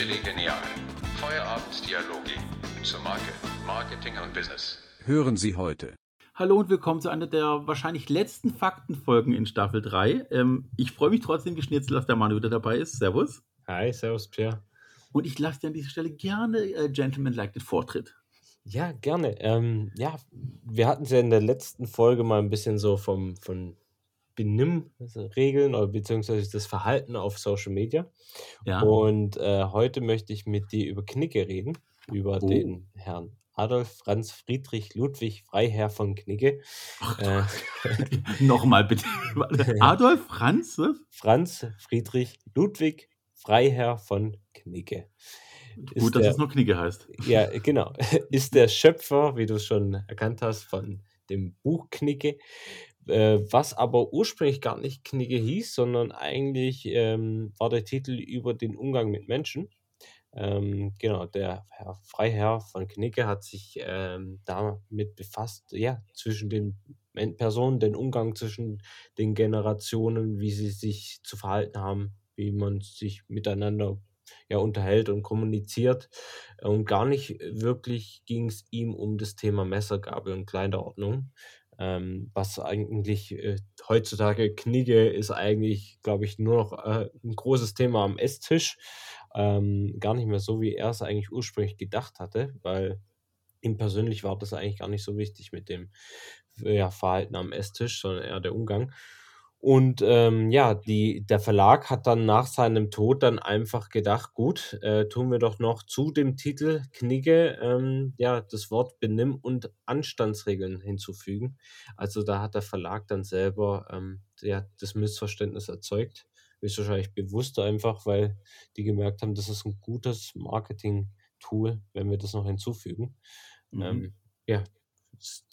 Chili Genial. Feierabenddialoge zur Marke, Marketing und Business. Hören Sie heute. Hallo und willkommen zu einer der wahrscheinlich letzten Faktenfolgen in Staffel 3. Ähm, ich freue mich trotzdem geschnitzt, dass der Manu wieder dabei ist. Servus. Hi, servus Pierre. Und ich lasse dir an dieser Stelle gerne äh, Gentleman Like den Vortritt. Ja, gerne. Ähm, ja, wir hatten es ja in der letzten Folge mal ein bisschen so vom, von Benimmregeln oder beziehungsweise das Verhalten auf Social Media. Ja. Und äh, heute möchte ich mit dir über Knicke reden, über Oh. den Herrn Adolf Franz Friedrich Ludwig Freiherr von Knicke. Äh, Nochmal bitte. Adolf Franz? Franz Friedrich Ludwig Freiherr von Knicke. Ist Gut, dass der- es nur Knicke heißt. Ja, genau. Ist der Schöpfer, wie du es schon erkannt hast, von dem Buch Knicke, äh, was aber ursprünglich gar nicht Knicke hieß, sondern eigentlich ähm, war der Titel über den Umgang mit Menschen. Ähm, genau, der Herr Freiherr von Knicke hat sich ähm, damit befasst, ja, zwischen den Personen, den Umgang zwischen den Generationen, wie sie sich zu verhalten haben, wie man sich miteinander ja, unterhält und kommuniziert. Und gar nicht wirklich ging es ihm um das Thema Messergabel und Kleiderordnung. Ähm, was eigentlich äh, heutzutage Knigge ist eigentlich, glaube ich, nur noch äh, ein großes Thema am Esstisch. Ähm, gar nicht mehr so, wie er es eigentlich ursprünglich gedacht hatte, weil ihm persönlich war das eigentlich gar nicht so wichtig mit dem ja, Verhalten am Esstisch, sondern eher der Umgang. Und ähm, ja, die, der Verlag hat dann nach seinem Tod dann einfach gedacht, gut, äh, tun wir doch noch zu dem Titel Knigge ähm, ja, das Wort Benimm- und Anstandsregeln hinzufügen. Also da hat der Verlag dann selber ähm, ja, das Missverständnis erzeugt. Ist wahrscheinlich bewusst einfach, weil die gemerkt haben, das ist ein gutes Marketing-Tool, wenn wir das noch hinzufügen. Mhm. Ähm, ja,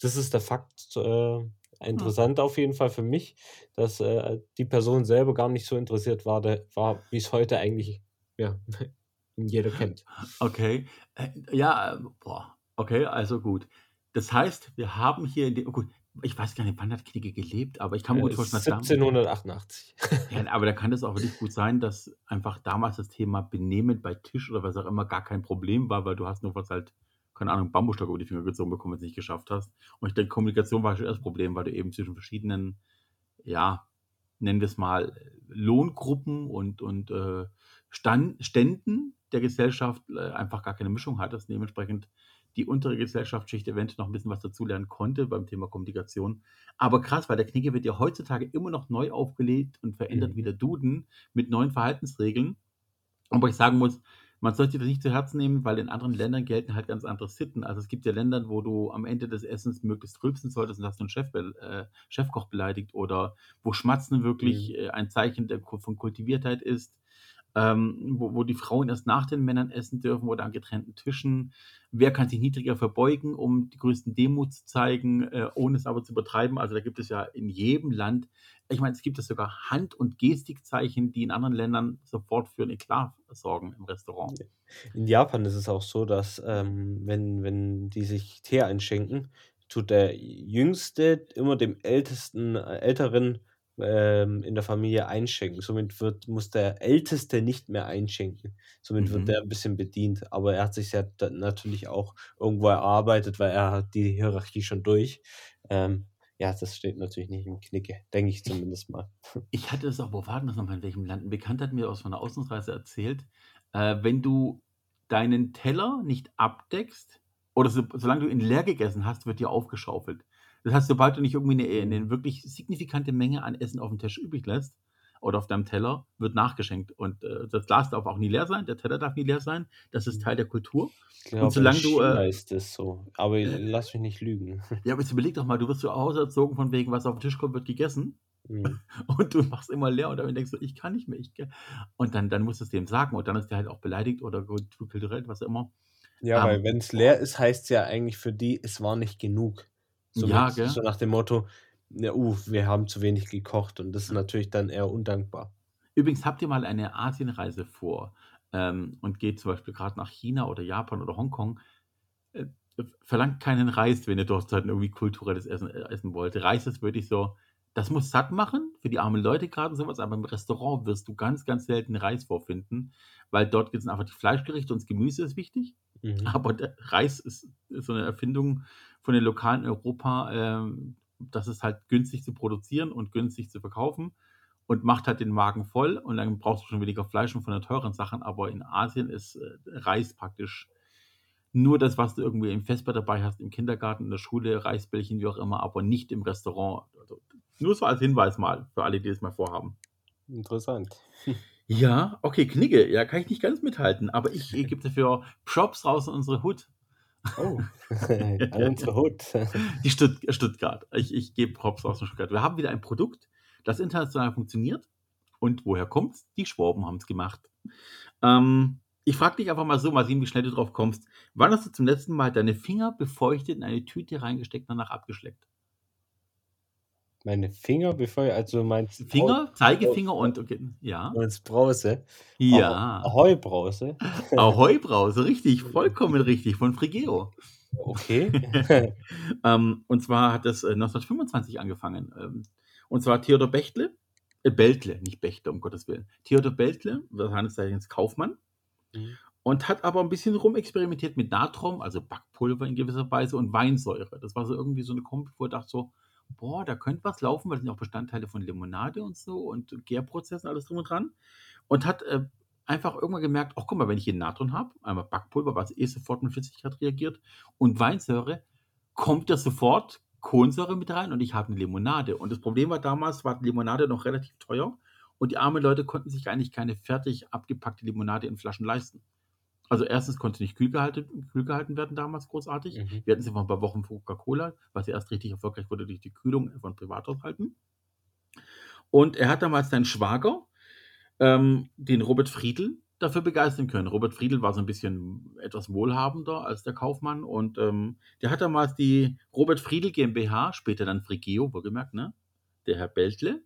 das ist der Fakt. Äh, interessant auf jeden Fall für mich, dass äh, die Person selber gar nicht so interessiert war, der, war wie es heute eigentlich ja, jeder kennt. Okay. Äh, Ja, äh, boah. Okay, also gut. Das heißt, wir haben hier in dem, oh gut, ich weiß gar nicht, wann hat Knicke gelebt, aber ich kann mir gut Äh, vorstellen, dass damals, 1788. ja, aber da kann es auch wirklich gut sein, dass einfach damals das Thema Benehmen bei Tisch oder was auch immer gar kein Problem war, weil du hast nur was halt, keine Ahnung, Bambusstock über die Finger gezogen bekommen, wenn du es nicht geschafft hast. Und ich denke, Kommunikation war schon das Problem, weil du eben zwischen verschiedenen, ja, nennen wir es mal, Lohngruppen und, und äh, Stand, Ständen der Gesellschaft äh, einfach gar keine Mischung hattest. Dementsprechend die untere Gesellschaftsschicht eventuell noch ein bisschen was dazulernen konnte beim Thema Kommunikation. Aber krass, weil der Knigge wird ja heutzutage immer noch neu aufgelegt und verändert Mhm. wie der Duden mit neuen Verhaltensregeln. Aber ich sagen muss, man sollte das nicht zu Herzen nehmen, weil in anderen Ländern gelten halt ganz andere Sitten. Also es gibt ja Länder, wo du am Ende des Essens möglichst rülpsen solltest und hast einen Chef, äh, Chefkoch beleidigt oder wo Schmatzen wirklich Mhm. äh, ein Zeichen der, von Kultiviertheit ist. Ähm, wo, wo die Frauen erst nach den Männern essen dürfen oder an getrennten Tischen. Wer kann sich niedriger verbeugen, um die größten Demut zu zeigen, äh, ohne es aber zu übertreiben? Also da gibt es ja in jedem Land, ich meine, es gibt es sogar Hand- und Gestikzeichen, die in anderen Ländern sofort für ein Eklat sorgen im Restaurant. In Japan ist es auch so, dass ähm, wenn, wenn die sich Tee einschenken, tut der Jüngste immer dem Ältesten, äh, Älteren ähm, in der Familie einschenken. Somit wird, muss der Älteste nicht mehr einschenken. Somit Mhm. wird der ein bisschen bedient. Aber er hat sich ja natürlich auch irgendwo erarbeitet, weil er hat die Hierarchie schon durch. Ähm, ja, das steht natürlich nicht im Knicke, denke ich zumindest mal. Ich hatte das auch, wo war denn das nochmal, in welchem Land? Ein Bekannter hat mir aus einer Auslandsreise erzählt, äh, wenn du deinen Teller nicht abdeckst, oder so, solange du ihn leer gegessen hast, wird dir aufgeschaufelt. Das heißt, sobald du nicht irgendwie eine, eine wirklich signifikante Menge an Essen auf dem Tisch übrig lässt oder auf deinem Teller, wird nachgeschenkt. Und äh, das Glas darf auch nie leer sein, der Teller darf nie leer sein. Das ist Teil der Kultur. Ich glaube, solange du, äh, ist es so. Aber lass mich nicht lügen. Ja, aber jetzt überleg doch mal, du wirst zu Hause erzogen von wegen, was auf den Tisch kommt, wird gegessen. Mhm. Und du machst immer leer und dann denkst du, ich kann nicht mehr. Ich kann. Und dann, dann musst du es dem sagen und dann ist der halt auch beleidigt oder gut- kulturell, was immer. Ja, Ähm, weil wenn es leer ist, heißt es ja eigentlich für die, es war nicht genug. Somit Ja, gell? so nach dem Motto, ja, uh, wir haben zu wenig gekocht und das ist natürlich dann eher undankbar. Übrigens, habt ihr mal eine Asienreise vor ähm, und geht zum Beispiel gerade nach China oder Japan oder Hongkong, äh, verlangt keinen Reis, wenn ihr dort halt irgendwie kulturelles Essen äh, essen wollt. Reis ist wirklich so, das muss satt machen für die armen Leute gerade und sowas, aber im Restaurant wirst du ganz, ganz selten Reis vorfinden, weil dort gibt es einfach die Fleischgerichte und das Gemüse ist wichtig. Mhm. Aber der Reis ist, ist so eine Erfindung von den Lokalen Europa, ähm, das ist halt günstig zu produzieren und günstig zu verkaufen und macht halt den Magen voll und dann brauchst du schon weniger Fleisch und von den teuren Sachen. Aber in Asien ist äh, Reis praktisch nur das, was du irgendwie im Vesper dabei hast, im Kindergarten, in der Schule, Reisbällchen, wie auch immer, aber nicht im Restaurant. Also, nur so als Hinweis mal für alle, die es mal vorhaben. Interessant. Ja, okay, Knigge, ja, kann ich nicht ganz mithalten, aber ich, ich gebe dafür Props raus in unsere Hut. Oh, an unsere Hut. Die Stutt Stuttgart. Ich, ich gebe Props aus Stuttgart. Wir haben wieder ein Produkt, das international funktioniert. Und woher kommt's? Die Schwaben haben es gemacht. Ähm, ich frage dich einfach mal so, mal sehen, wie schnell du drauf kommst. Wann hast du zum letzten Mal deine Finger befeuchtet in eine Tüte reingesteckt, danach abgeschleckt? Meine Finger, bevor ich, also mein Finger, Zeigefinger und okay, ja. Meinst Brause? Ja. Ahoi-Brause. Ahoi-Brause, richtig, vollkommen richtig, von Frigeo. Okay. ähm, und zwar hat das äh, 1925 angefangen. Ähm, und zwar Theodor Bechtle, äh, Beltle, nicht Bechtle, um Gottes Willen. Theodor Beltle, seines Zeichens Kaufmann, Mhm. und hat aber ein bisschen rumexperimentiert mit Natron, also Backpulver in gewisser Weise und Weinsäure. Das war so irgendwie so eine Kombi, wo er dachte so, boah, da könnte was laufen, weil das sind auch Bestandteile von Limonade und so und Gärprozessen, alles drum und dran. Und hat äh, einfach irgendwann gemerkt, ach guck mal, wenn ich hier Natron habe, einmal Backpulver, was eh sofort mit Flüssigkeit reagiert, und Weinsäure, kommt da sofort Kohlensäure mit rein und ich habe eine Limonade. Und das Problem war damals, war die Limonade noch relativ teuer und die armen Leute konnten sich eigentlich keine fertig abgepackte Limonade in Flaschen leisten. Also erstens konnte nicht kühl gehalten, kühl gehalten werden damals großartig. Mhm. Wir hatten sie vor ein paar Wochen von Coca-Cola, was ja erst richtig erfolgreich wurde durch die Kühlung von Privathaushalten. Und er hat damals seinen Schwager, ähm, den Robert Friedl, dafür begeistern können. Robert Friedl war so ein bisschen etwas wohlhabender als der Kaufmann und ähm, der hat damals die Robert Friedl GmbH, später dann Frigeo, wohlgemerkt, ne? Der Herr Beltle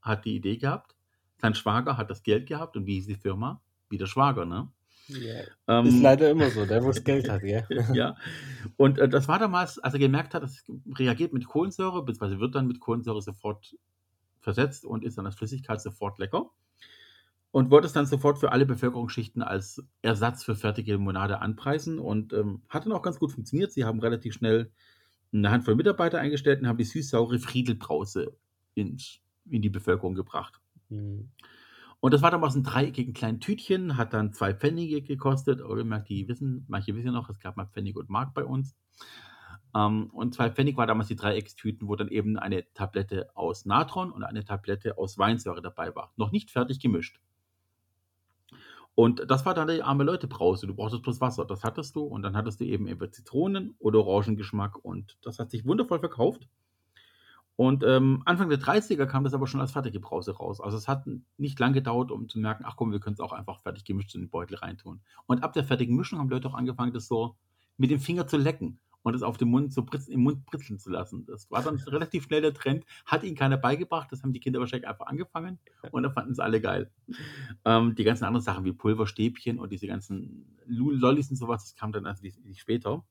hat die Idee gehabt, sein Schwager hat das Geld gehabt und wie hieß die Firma? Wie der Schwager, ne? Ja. Ähm, Ist leider immer so, der, wo das Geld hat, gell? ja. Und äh, das war damals, als er gemerkt hat, es reagiert mit Kohlensäure, beziehungsweise wird dann mit Kohlensäure sofort versetzt und ist dann als Flüssigkeit sofort lecker. Und wollte es dann sofort für alle Bevölkerungsschichten als Ersatz für fertige Limonade anpreisen und ähm, hat dann auch ganz gut funktioniert. Sie haben relativ schnell eine Handvoll Mitarbeiter eingestellt und haben die süß-saure Friedelbrause ins, in die Bevölkerung gebracht. Mhm. Und das war damals ein dreieckigen kleinen Tütchen, hat dann zwei Pfennige gekostet. Gemerkt, die wissen, manche wissen noch, es gab mal Pfennig und Mark bei uns. Ähm, und zwei Pfennig war damals die Dreieckstüten, wo dann eben eine Tablette aus Natron und eine Tablette aus Weinsäure dabei war. Noch nicht fertig gemischt. Und das war dann die arme Leute Brause. Du brauchtest bloß Wasser. Das hattest du. Und dann hattest du eben über Zitronen- oder Orangengeschmack. Und das hat sich wundervoll verkauft. Und ähm, Anfang der 30er kam das aber schon als fertige Brause raus. Also es hat nicht lang gedauert, um zu merken, ach komm, wir können es auch einfach fertig gemischt in den Beutel reintun. Und ab der fertigen Mischung haben Leute auch angefangen, das so mit dem Finger zu lecken und es auf dem Mund so britz, im Mund britzeln zu lassen. Das war dann relativ schnell der Trend. Hat ihnen keiner beigebracht, das haben die Kinder wahrscheinlich einfach angefangen und dann fanden es alle geil. Ähm, die ganzen anderen Sachen wie Pulverstäbchen und diese ganzen Lollis und sowas, das kam dann also später.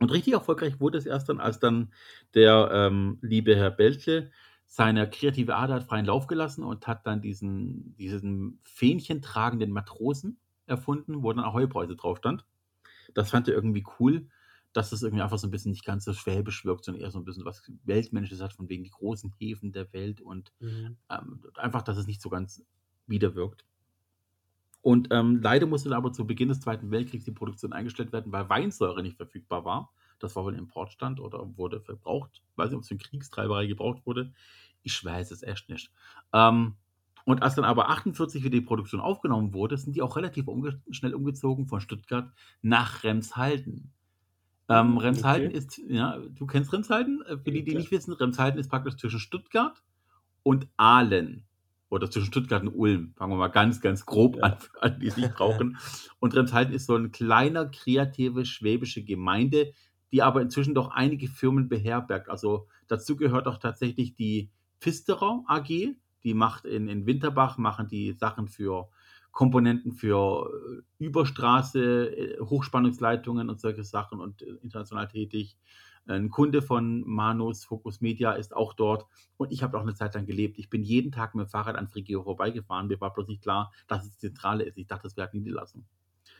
Und richtig erfolgreich wurde es erst dann, als dann der ähm, liebe Herr Beltle seine kreative Ader hat freien Lauf gelassen und hat dann diesen, diesen Fähnchen tragenden Matrosen erfunden, wo dann Ahoi-Preise drauf stand. Das fand er irgendwie cool, dass es irgendwie einfach so ein bisschen nicht ganz so schwäbisch wirkt, sondern eher so ein bisschen was Weltmännisches hat, von wegen die großen Häfen der Welt und Mhm. ähm, einfach, dass es nicht so ganz widerwirkt. Und ähm, leider musste dann aber zu Beginn des Zweiten Weltkriegs die Produktion eingestellt werden, weil Weinsäure nicht verfügbar war. Das war wohl ein Importstand oder wurde verbraucht. Ich weiß nicht, ob es für Kriegstreiberei gebraucht wurde. Ich weiß es echt nicht. Ähm, und als dann aber 48 wieder die Produktion aufgenommen wurde, sind die auch relativ umge schnell umgezogen von Stuttgart nach Remshalden. Ähm, Remshalden Okay. ist, ja, du kennst Remshalden? Äh, Für die, die nicht wissen, Remshalden ist praktisch zwischen Stuttgart und Aalen. Oder zwischen Stuttgart und Ulm. Fangen wir mal ganz, ganz grob Ja. an, für alle, die es nicht brauchen. Und Remshalden ist so eine kleiner, kreative, schwäbische Gemeinde, die aber inzwischen doch einige Firmen beherbergt. Also dazu gehört auch tatsächlich die Pfisterer AG. Die macht in, in Winterbach, machen die Sachen für Komponenten für äh, Überstraße, äh, Hochspannungsleitungen und solche Sachen und äh, international tätig. Ein Kunde von Manus Focus Media ist auch dort und ich habe auch eine Zeit lang gelebt. Ich bin jeden Tag mit dem Fahrrad an Frigio vorbeigefahren. Mir war bloß nicht klar, dass es die Zentrale ist. Ich dachte, das wäre halt Niederlassung.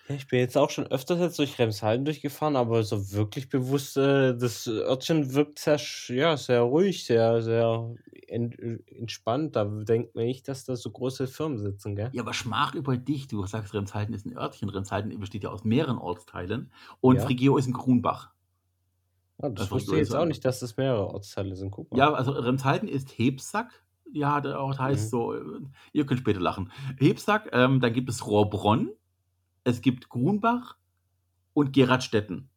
Ja, ich bin jetzt auch schon öfters jetzt durch Remshalden durchgefahren, aber so wirklich bewusst, äh, das Örtchen wirkt sehr, ja, sehr ruhig, sehr, sehr ent, entspannt. Da denkt man nicht, dass da so große Firmen sitzen, gell? Ja, aber Schmach über dich. Du sagst, Remshalden ist ein Örtchen. Remshalden besteht ja aus mehreren Ortsteilen und Ja. Frigio ist ein Grunbach. Ah, das Das wusste ich ist jetzt auch nicht, dass das mehrere Ortsteile sind. Guck mal. Ja, also Remshalden ist Hebsack. Ja, der Ort heißt Mhm. so, äh, ihr könnt später lachen. Hebsack, ähm, dann gibt es Rohrbronn, es gibt Grunbach und Geradstetten.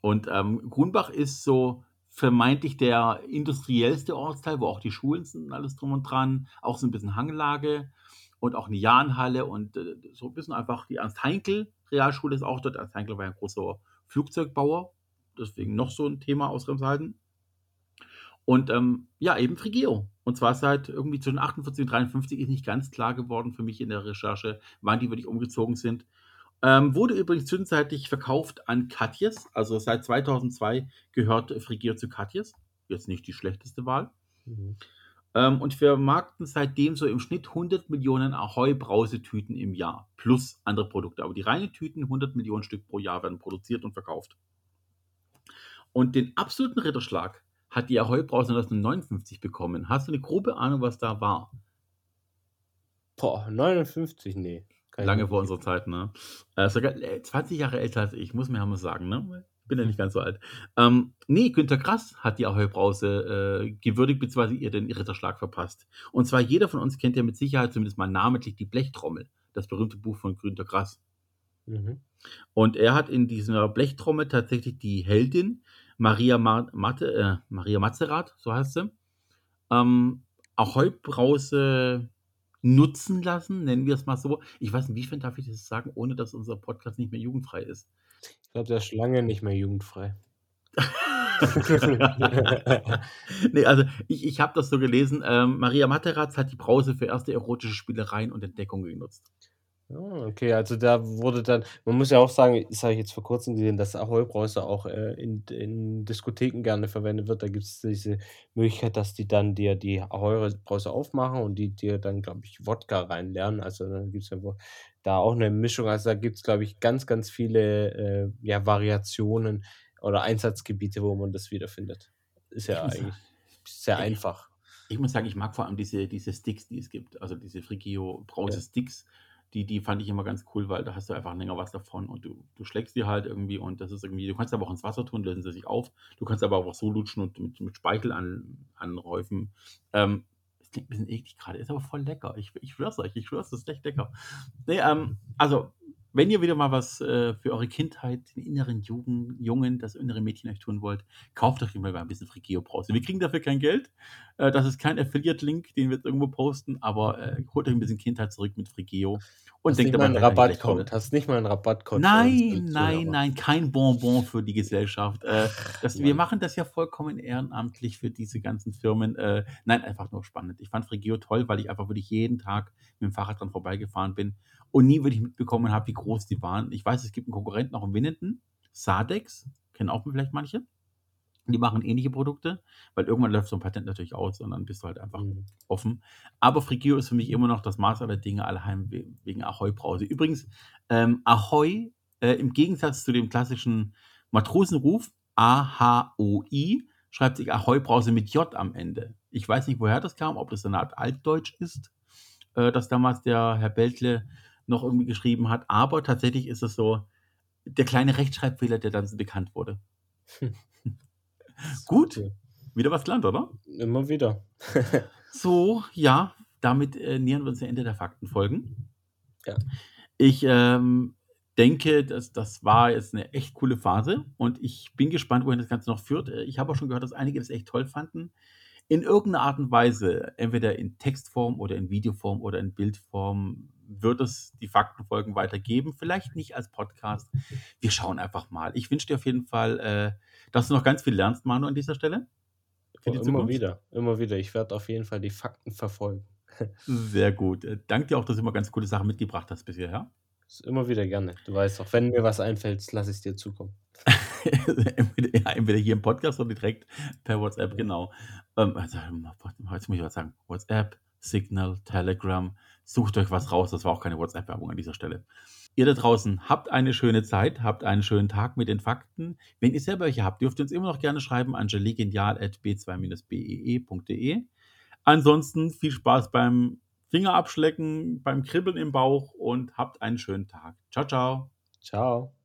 Und ähm, Grunbach ist so vermeintlich der industriellste Ortsteil, wo auch die Schulen sind und alles drum und dran, auch so ein bisschen Hanglage und auch eine Jahnhalle und äh, so ein bisschen einfach die Ernst Heinkel Realschule ist auch dort. Ernst Heinkel war ja ein großer Flugzeugbauer, deswegen noch so ein Thema aus Remshalden. Und ähm, ja, eben Frigeo. Und zwar seit irgendwie zwischen 48 und 53 ist nicht ganz klar geworden für mich in der Recherche, wann die wirklich umgezogen sind. Ähm, wurde übrigens zwischenzeitlich verkauft an Katjes. Also seit 2002 gehört Frigeo zu Katjes. Jetzt nicht die schlechteste Wahl. Mhm. Ähm, und vermarkten seitdem so im Schnitt 100 Millionen Ahoi-Brausetüten im Jahr. Plus andere Produkte. Aber die reinen Tüten, 100 Millionen Stück pro Jahr werden produziert und verkauft. Und den absoluten Ritterschlag hat die Ahoi-Brause 1959 bekommen. Hast du eine grobe Ahnung, was da war? Boah, 59, nee. Ich Lange vor unserer Zeit, ne? Äh, sogar äh, 20 Jahre älter als ich, muss man ja mal sagen, ne? Bin ja nicht ganz so alt. Ähm, nee, Günter Grass hat die Ahoi-Brause äh, gewürdigt, beziehungsweise ihr den Ritterschlag verpasst. Und zwar jeder von uns kennt ja mit Sicherheit zumindest mal namentlich die Blechtrommel, das berühmte Buch von Günter Grass. Mhm. Und er hat in dieser Blechtrommel tatsächlich die Heldin Maria, Ma Matte, äh, Maria Mazerat, so heißt sie, ähm, Ahoi-Brause nutzen lassen, nennen wir es mal so. Ich weiß nicht, inwiefern darf ich das sagen, ohne dass unser Podcast nicht mehr jugendfrei ist. Ich glaube, der ist schon lange nicht mehr jugendfrei. nee, also ich, ich habe das so gelesen. Ähm, Maria Materatz hat die Brause für erste erotische Spielereien und Entdeckungen genutzt. Ah, okay, also da wurde dann man muss ja auch sagen, das habe ich jetzt vor Kurzem gesehen, dass Ahoi-Brause auch, äh, in in Diskotheken gerne verwendet wird. Da gibt's diese Möglichkeit, dass die dann dir die Ahoi-Brause aufmachen und die dir dann, glaube ich, Wodka reinleeren. Also, dann gibt's wo da auch 'ne Mischung. Also, da gibt's, glaube ich, ganz, ganz viele, äh, ja, Variationen oder Einsatzgebiete, wo man das wiederfindet. Ist ja Ich muss eigentlich sehr Ey. einfach. Ich muss sagen, ich mag vor allem diese, diese Sticks, die es gibt. Also diese Frigio Brause Ja. Sticks. Die, die fand ich immer ganz cool, weil da hast du einfach länger was davon und du, du schlägst die halt irgendwie und das ist irgendwie, du kannst aber auch ins Wasser tun, lösen sie sich auf. Du kannst aber auch so lutschen und mit, mit Speichel an, anhäufen. Ähm, das klingt ein bisschen eklig gerade, ist aber voll lecker. Ich, ich schwör's euch, ich schwör's, das ist echt lecker. Nee, ähm, also, wenn ihr wieder mal was äh, für eure Kindheit, den inneren Jugend, Jungen, das innere Mädchen euch tun wollt, kauft euch immer mal ein bisschen Frigio Brause. Wir kriegen dafür kein Geld. Äh, das ist kein Affiliate-Link, den wir jetzt irgendwo posten, aber äh, holt euch ein bisschen Kindheit zurück mit Frigio und Hast denkt nicht mal 'n dabei an die Rabattcode hast nicht mal 'n Rabattcode Nein, nein, nein, kein Bonbon für die Gesellschaft. Äh, das, wir machen das ja vollkommen ehrenamtlich für diese ganzen Firmen. Äh, nein, einfach nur spannend. Ich fand Frigio toll, weil ich einfach wirklich jeden Tag mit dem Fahrrad dran vorbeigefahren bin und nie wirklich mitbekommen habe, wie groß die waren. Ich weiß, es gibt einen Konkurrenten auch in Winnenden, Sadex, kennen auch vielleicht manche. Die machen ähnliche Produkte, weil irgendwann läuft so ein Patent natürlich aus und dann bist du halt einfach Mhm. offen. Aber Frigio ist für mich immer noch das Maß aller Dinge, alleheim we- wegen Ahoi-Brause. Übrigens, ähm, Ahoi, äh, im Gegensatz zu dem klassischen Matrosenruf, A-H-O-I, schreibt sich Ahoi-Brause mit J am Ende. Ich weiß nicht, woher das kam, ob das eine Art Altdeutsch ist, äh, das damals der Herr Beltle noch irgendwie geschrieben hat, aber tatsächlich ist es so der kleine Rechtschreibfehler, der dann so bekannt wurde. Gut, Cool. wieder was gelernt, oder? Immer wieder. So, ja, damit äh, nähern wir uns dem Ende der Faktenfolgen. Ja. Ich ähm, denke, dass, das war jetzt eine echt coole Phase und ich bin gespannt, wohin das Ganze noch führt. Äh, Ich habe auch schon gehört, dass einige das echt toll fanden. In irgendeiner Art und Weise, entweder in Textform oder in Videoform oder in Bildform, wird es die Faktenfolgen weitergeben. Vielleicht nicht als Podcast. Wir schauen einfach mal. Ich wünsche dir auf jeden Fall, äh, dass du noch ganz viel lernst, Manu, an dieser Stelle. Die immer Zukunft. wieder, immer wieder. Ich werde auf jeden Fall die Fakten verfolgen. Sehr gut. Äh, Danke dir auch, dass du immer ganz coole Sachen mitgebracht hast bisher. Ja? Immer wieder gerne. Du weißt auch, wenn mir was einfällt, lasse ich es dir zukommen. entweder, ja, entweder hier im Podcast oder direkt per WhatsApp, genau. Ähm, also, jetzt muss ich was sagen. WhatsApp, Signal, Telegram. Sucht euch was raus. Das war auch keine WhatsApp-Werbung an dieser Stelle. Ihr da draußen habt eine schöne Zeit, habt einen schönen Tag mit den Fakten. Wenn ihr selber welche habt, dürft ihr uns immer noch gerne schreiben an gelegenial.b2-bee.de. Ansonsten viel Spaß beim Finger abschlecken, beim Kribbeln im Bauch und habt einen schönen Tag. Ciao, ciao. Ciao.